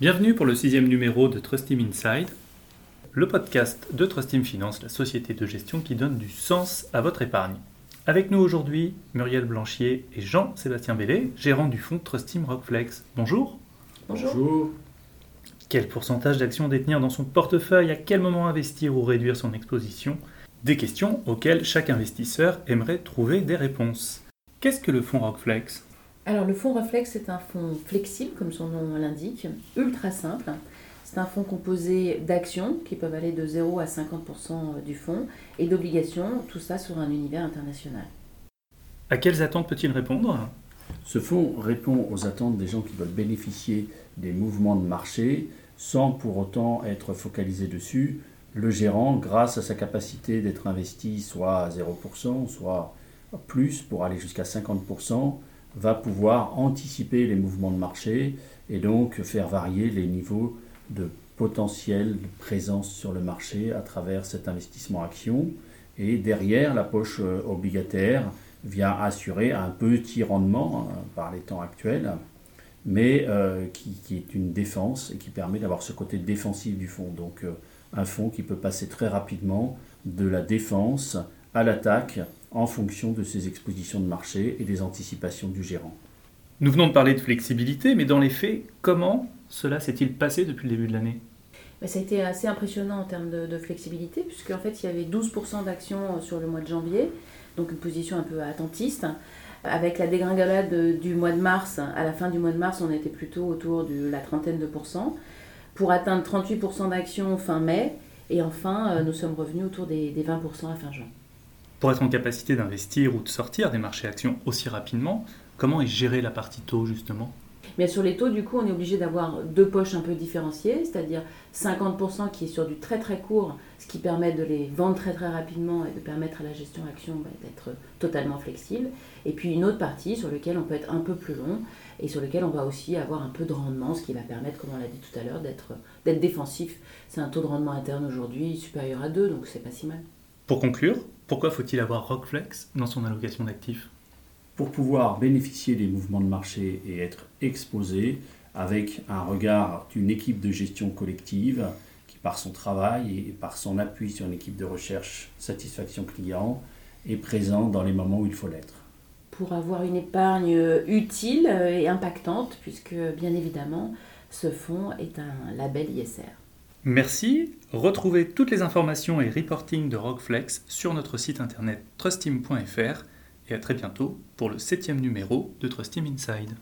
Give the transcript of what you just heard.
Bienvenue pour le sixième numéro de Trust Team Inside, le podcast de Trust Team Finance, la société de gestion qui donne du sens à votre épargne. Avec nous aujourd'hui, Muriel Blanchier et Jean-Sébastien Bellet, gérants du fonds Trust Team Rockflex. Bonjour. Bonjour. Quel pourcentage d'actions détenir dans son portefeuille À quel moment investir ou réduire son exposition? Des questions auxquelles chaque investisseur aimerait trouver des réponses. Qu'est-ce que le fonds Rockflex? Alors le fonds Reflex, c'est un fonds flexible, comme son nom l'indique, ultra simple. C'est un fonds composé d'actions qui peuvent aller de 0 à 50% du fonds et d'obligations, tout ça sur un univers international. À quelles attentes peut-il répondre? Ce fonds répond aux attentes des gens qui veulent bénéficier des mouvements de marché sans pour autant être focalisé dessus. Le gérant, grâce à sa capacité d'être investi soit à 0%, soit plus pour aller jusqu'à 50%, va pouvoir anticiper les mouvements de marché et donc faire varier les niveaux de potentiel de présence sur le marché à travers cet investissement action. Et derrière, la poche euh, obligataire vient assurer un petit rendement hein, par les temps actuels, mais euh, qui, est une défense et qui permet d'avoir ce côté défensif du fonds. Donc euh, un fonds qui peut passer très rapidement de la défense à l'attaque en fonction de ses expositions de marché et des anticipations du gérant. Nous venons de parler de flexibilité, mais dans les faits, comment cela s'est-il passé depuis le début de l'année? Ça a été assez impressionnant en termes de, flexibilité, puisqu'en fait il y avait 12% d'actions sur le mois de janvier, donc une position un peu attentiste. Avec la dégringolade du mois de mars, à la fin du mois de mars, on était plutôt autour de la trentaine de pourcents, pour atteindre 38% d'actions fin mai, et enfin euh, nous sommes revenus autour des 20% à fin juin. Pour être en capacité d'investir ou de sortir des marchés actions aussi rapidement, comment est gérée la partie taux justement? Mais sur les taux, du coup, on est obligé d'avoir deux poches un peu différenciées, c'est-à-dire 50% qui est sur du très très court, ce qui permet de les vendre très très rapidement et de permettre à la gestion action bah, d'être totalement flexible. Et puis une autre partie sur laquelle on peut être un peu plus long et sur laquelle on va aussi avoir un peu de rendement, ce qui va permettre, comme on l'a dit tout à l'heure, d'être défensif. C'est un taux de rendement interne aujourd'hui supérieur à 2, donc c'est pas si mal. Pour conclure, pourquoi faut-il avoir Rockflex dans son allocation d'actifs? Pour pouvoir bénéficier des mouvements de marché et être exposé avec un regard d'une équipe de gestion collective qui, par son travail et par son appui sur une équipe de recherche satisfaction client, est présent dans les moments où il faut l'être. Pour avoir une épargne utile et impactante, puisque bien évidemment, ce fonds est un label ISR. Merci. Retrouvez toutes les informations et reporting de Rockflex sur notre site internet trustim.fr et à très bientôt pour le septième numéro de Trustim Inside.